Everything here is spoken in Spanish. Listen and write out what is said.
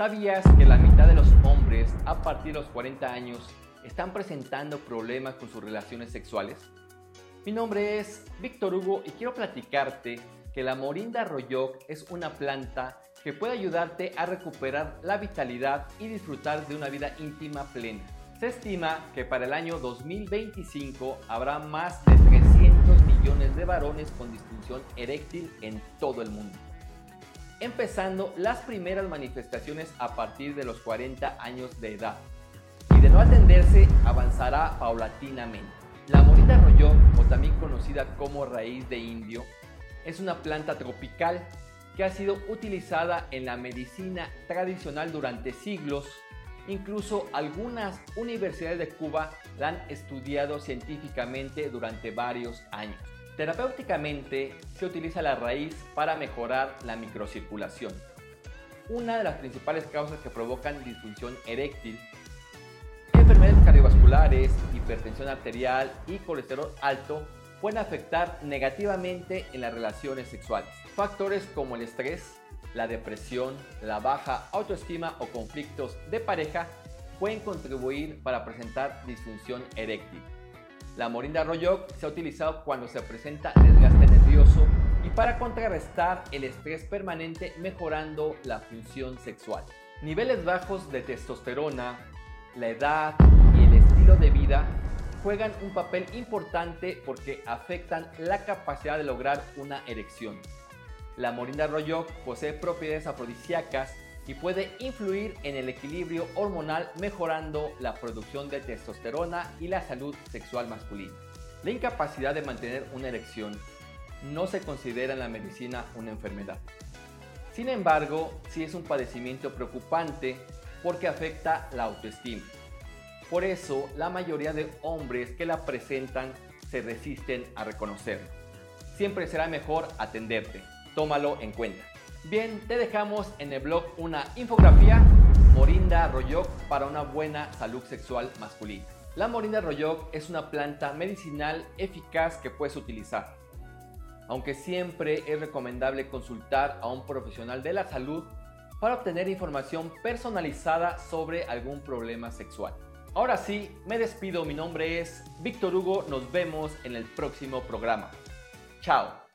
¿Sabías que la mitad de los hombres a partir de los 40 años están presentando problemas con sus relaciones sexuales? Mi nombre es Víctor Hugo y quiero platicarte que la morinda royoc es una planta que puede ayudarte a recuperar la vitalidad y disfrutar de una vida íntima plena. Se estima que para el año 2025 habrá más de 300 millones de varones con disfunción eréctil en todo el mundo empezando las primeras manifestaciones a partir de los 40 años de edad. Y de no atenderse, avanzará paulatinamente. La morita royó, o también conocida como raíz de indio, es una planta tropical que ha sido utilizada en la medicina tradicional durante siglos. Incluso algunas universidades de Cuba la han estudiado científicamente durante varios años. Terapéuticamente se utiliza la raíz para mejorar la microcirculación. Una de las principales causas que provocan disfunción eréctil, enfermedades cardiovasculares, hipertensión arterial y colesterol alto pueden afectar negativamente en las relaciones sexuales. Factores como el estrés, la depresión, la baja autoestima o conflictos de pareja pueden contribuir para presentar disfunción eréctil. La morinda royoc se ha utilizado cuando se presenta desgaste nervioso y para contrarrestar el estrés permanente mejorando la función sexual. Niveles bajos de testosterona, la edad y el estilo de vida juegan un papel importante porque afectan la capacidad de lograr una erección. La morinda royoc posee propiedades afrodisíacas y puede influir en el equilibrio hormonal mejorando la producción de testosterona y la salud sexual masculina. La incapacidad de mantener una erección no se considera en la medicina una enfermedad. Sin embargo, sí es un padecimiento preocupante porque afecta la autoestima. Por eso, la mayoría de hombres que la presentan se resisten a reconocerlo. Siempre será mejor atenderte. Tómalo en cuenta. Bien, te dejamos en el blog una infografía Morinda Royoc para una buena salud sexual masculina. La Morinda Royoc es una planta medicinal eficaz que puedes utilizar. Aunque siempre es recomendable consultar a un profesional de la salud para obtener información personalizada sobre algún problema sexual. Ahora sí, me despido. Mi nombre es Víctor Hugo. Nos vemos en el próximo programa. Chao.